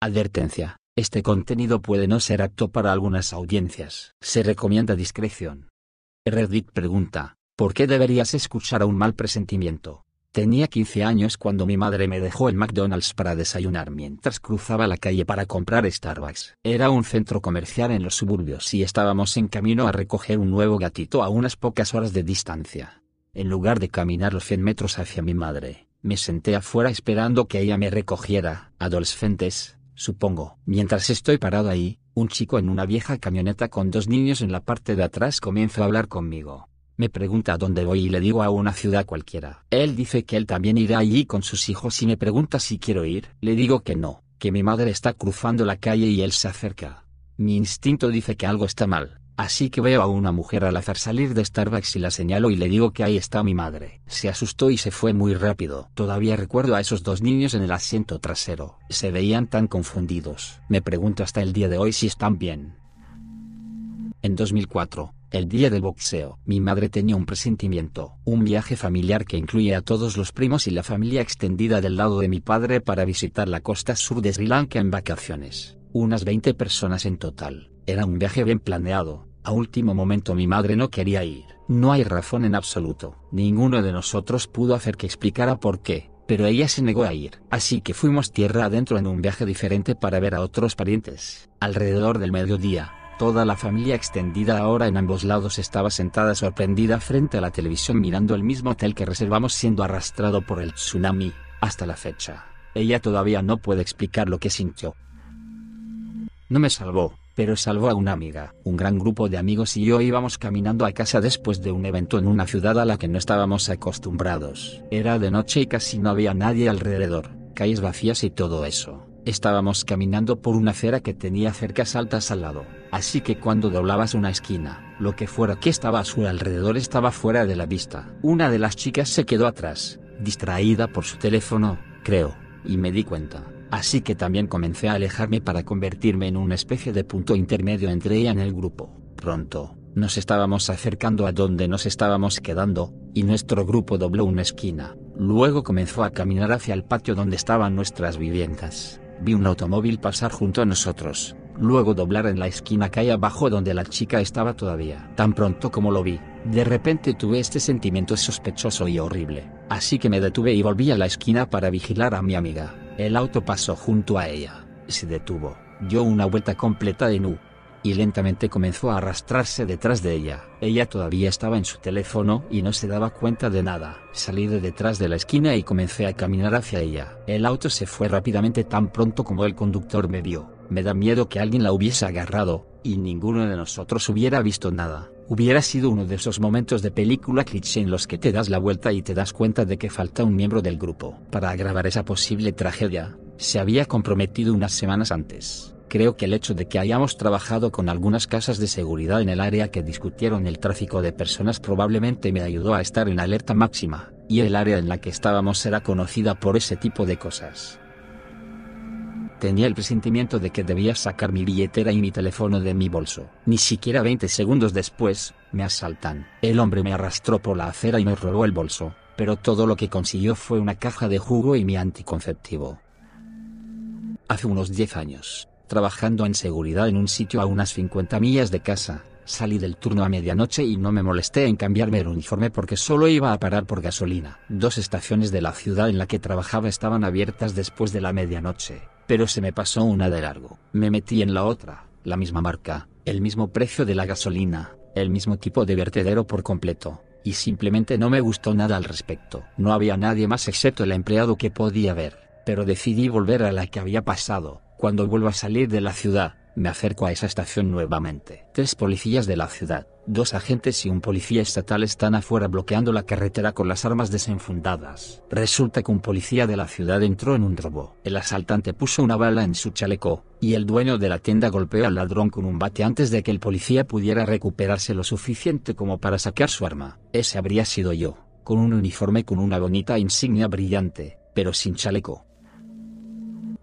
Advertencia. Este contenido puede no ser apto para algunas audiencias. Se recomienda discreción. Reddit pregunta, ¿por qué deberías escuchar a un mal presentimiento? Tenía 15 años cuando mi madre me dejó el McDonald's para desayunar mientras cruzaba la calle para comprar Starbucks. Era un centro comercial en los suburbios y estábamos en camino a recoger un nuevo gatito a unas pocas horas de distancia. En lugar de caminar los 100 metros hacia mi madre, me senté afuera esperando que ella me recogiera. Adolescentes, supongo. Mientras estoy parado ahí, un chico en una vieja camioneta con dos niños en la parte de atrás comienza a hablar conmigo. Me pregunta a dónde voy y le digo a una ciudad cualquiera. Él dice que él también irá allí con sus hijos y me pregunta si quiero ir. Le digo que no, que mi madre está cruzando la calle y él se acerca. Mi instinto dice que algo está mal, Así que veo a una mujer al azar salir de Starbucks y la señalo y le digo que ahí está mi madre. Se asustó y se fue muy rápido. Todavía recuerdo a esos dos niños en el asiento trasero. Se veían tan confundidos. Me pregunto hasta el día de hoy si están bien. En 2004, el día del boxeo, mi madre tenía un presentimiento, un viaje familiar que incluye a todos los primos y la familia extendida del lado de mi padre para visitar la costa sur de Sri Lanka en vacaciones. Unas 20 personas en total. Era un viaje bien planeado, a último momento mi madre no quería ir. No hay razón en absoluto. Ninguno de nosotros pudo hacer que explicara por qué, pero ella se negó a ir. Así que fuimos tierra adentro en un viaje diferente para ver a otros parientes. Alrededor del mediodía, toda la familia extendida ahora en ambos lados estaba sentada sorprendida frente a la televisión mirando el mismo hotel que reservamos siendo arrastrado por el tsunami, hasta la fecha. Ella todavía no puede explicar lo que sintió. No me salvó, pero salvó a una amiga. Un gran grupo de amigos y yo íbamos caminando a casa después de un evento en una ciudad a la que no estábamos acostumbrados. Era de noche y casi no había nadie alrededor, calles vacías y todo eso. Estábamos caminando por una acera que tenía cercas altas al lado, así que cuando doblabas una esquina, lo que fuera que estaba a su alrededor estaba fuera de la vista. Una de las chicas se quedó atrás, distraída por su teléfono, creo, y me di cuenta. Así que también comencé a alejarme para convertirme en una especie de punto intermedio entre ella y el grupo. Pronto, nos estábamos acercando a donde nos estábamos quedando, y nuestro grupo dobló una esquina. Luego comenzó a caminar hacia el patio donde estaban nuestras viviendas. Vi un automóvil pasar junto a nosotros, luego doblar en la esquina que hay abajo donde la chica estaba todavía. Tan pronto como lo vi, de repente tuve este sentimiento sospechoso y horrible, así que me detuve y volví a la esquina para vigilar a mi amiga. El auto pasó junto a ella, se detuvo, dio una vuelta completa de nu, y lentamente comenzó a arrastrarse detrás de ella. Ella todavía estaba en su teléfono y no se daba cuenta de nada. Salí de detrás de la esquina y comencé a caminar hacia ella. El auto se fue rápidamente tan pronto como el conductor me vio. Me da miedo que alguien la hubiese agarrado, y ninguno de nosotros hubiera visto nada. Hubiera sido uno de esos momentos de película cliché en los que te das la vuelta y te das cuenta de que falta un miembro del grupo. Para agravar esa posible tragedia, se había comprometido unas semanas antes. Creo que el hecho de que hayamos trabajado con algunas casas de seguridad en el área que discutieron el tráfico de personas probablemente me ayudó a estar en alerta máxima, y el área en la que estábamos era conocida por ese tipo de cosas. Tenía el presentimiento de que debía sacar mi billetera y mi teléfono de mi bolso. Ni siquiera 20 segundos después, me asaltan. El hombre me arrastró por la acera y me robó el bolso, pero todo lo que consiguió fue una caja de jugo y mi anticonceptivo. Hace unos 10 años, trabajando en seguridad en un sitio a unas 50 millas de casa, salí del turno a medianoche y no me molesté en cambiarme el uniforme porque solo iba a parar por gasolina. Dos estaciones de la ciudad en la que trabajaba estaban abiertas después de la medianoche, pero se me pasó una de largo. Me metí en la otra, la misma marca, el mismo precio de la gasolina, el mismo tipo de vertedero por completo, y simplemente no me gustó nada al respecto. No había nadie más excepto el empleado que podía ver, pero decidí volver a la que había pasado. Cuando vuelvo a salir de la ciudad, me acerco a esa estación nuevamente. Tres policías de la ciudad, dos agentes y un policía estatal están afuera bloqueando la carretera con las armas desenfundadas. Resulta que un policía de la ciudad entró en un robo. El asaltante puso una bala en su chaleco, y el dueño de la tienda golpeó al ladrón con un bate antes de que el policía pudiera recuperarse lo suficiente como para sacar su arma. Ese habría sido yo, con un uniforme con una bonita insignia brillante, pero sin chaleco.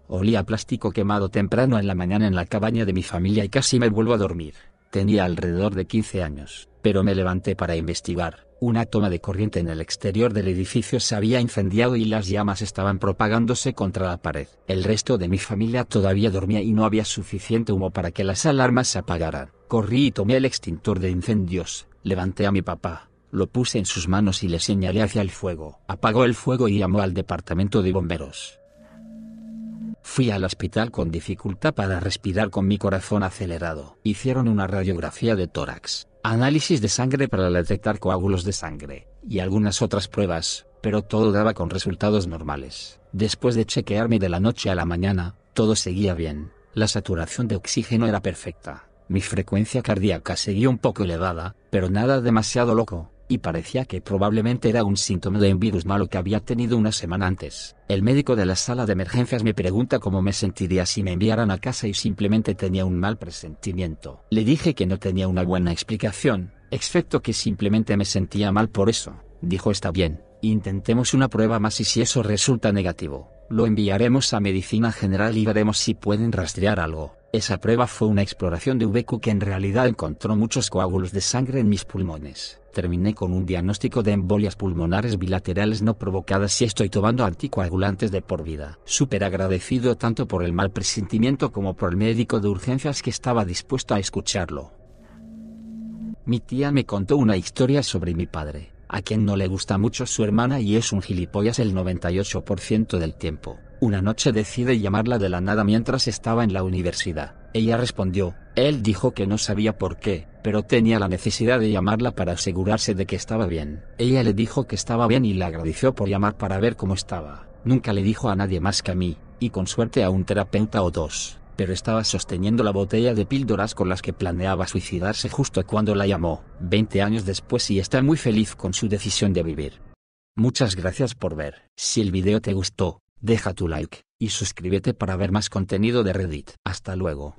Olía a plástico quemado temprano en la mañana en la cabaña de mi familia y casi me vuelvo a dormir. Tenía alrededor de 15 años, pero me levanté para investigar. Una toma de corriente en el exterior del edificio se había incendiado y las llamas estaban propagándose contra la pared. El resto de mi familia todavía dormía y no había suficiente humo para que las alarmas se apagaran. Corrí y tomé el extintor de incendios, levanté a mi papá, lo puse en sus manos y le señalé hacia el fuego. Apagó el fuego y llamó al departamento de bomberos. Fui al hospital con dificultad para respirar con mi corazón acelerado. Hicieron una radiografía de tórax, análisis de sangre para detectar coágulos de sangre, y algunas otras pruebas, pero todo daba con resultados normales. Después de chequearme de la noche a la mañana, todo seguía bien, la saturación de oxígeno era perfecta, mi frecuencia cardíaca seguía un poco elevada, pero nada demasiado loco, y parecía que probablemente era un síntoma de un virus malo que había tenido una semana antes. El médico de la sala de emergencias me pregunta cómo me sentiría si me enviaran a casa y simplemente tenía un mal presentimiento. Le dije que no tenía una buena explicación, excepto que simplemente me sentía mal por eso. Dijo está bien, intentemos una prueba más y si eso resulta negativo, lo enviaremos a medicina general y veremos si pueden rastrear algo. Esa prueba fue una exploración de VQ que en realidad encontró muchos coágulos de sangre en mis pulmones terminé con un diagnóstico de embolias pulmonares bilaterales no provocadas y estoy tomando anticoagulantes de por vida. Súper agradecido tanto por el mal presentimiento como por el médico de urgencias que estaba dispuesto a escucharlo. Mi tía me contó una historia sobre mi padre, a quien no le gusta mucho su hermana y es un gilipollas el 98% del tiempo. Una noche decide llamarla de la nada mientras estaba en la universidad. Ella respondió, él dijo que no sabía por qué, pero tenía la necesidad de llamarla para asegurarse de que estaba bien. Ella le dijo que estaba bien y le agradeció por llamar para ver cómo estaba. Nunca le dijo a nadie más que a mí, y con suerte a un terapeuta o dos, pero estaba sosteniendo la botella de píldoras con las que planeaba suicidarse justo cuando la llamó, 20 años después y está muy feliz con su decisión de vivir. Muchas gracias por ver. Si el video te gustó, deja tu like, y suscríbete para ver más contenido de Reddit. Hasta luego.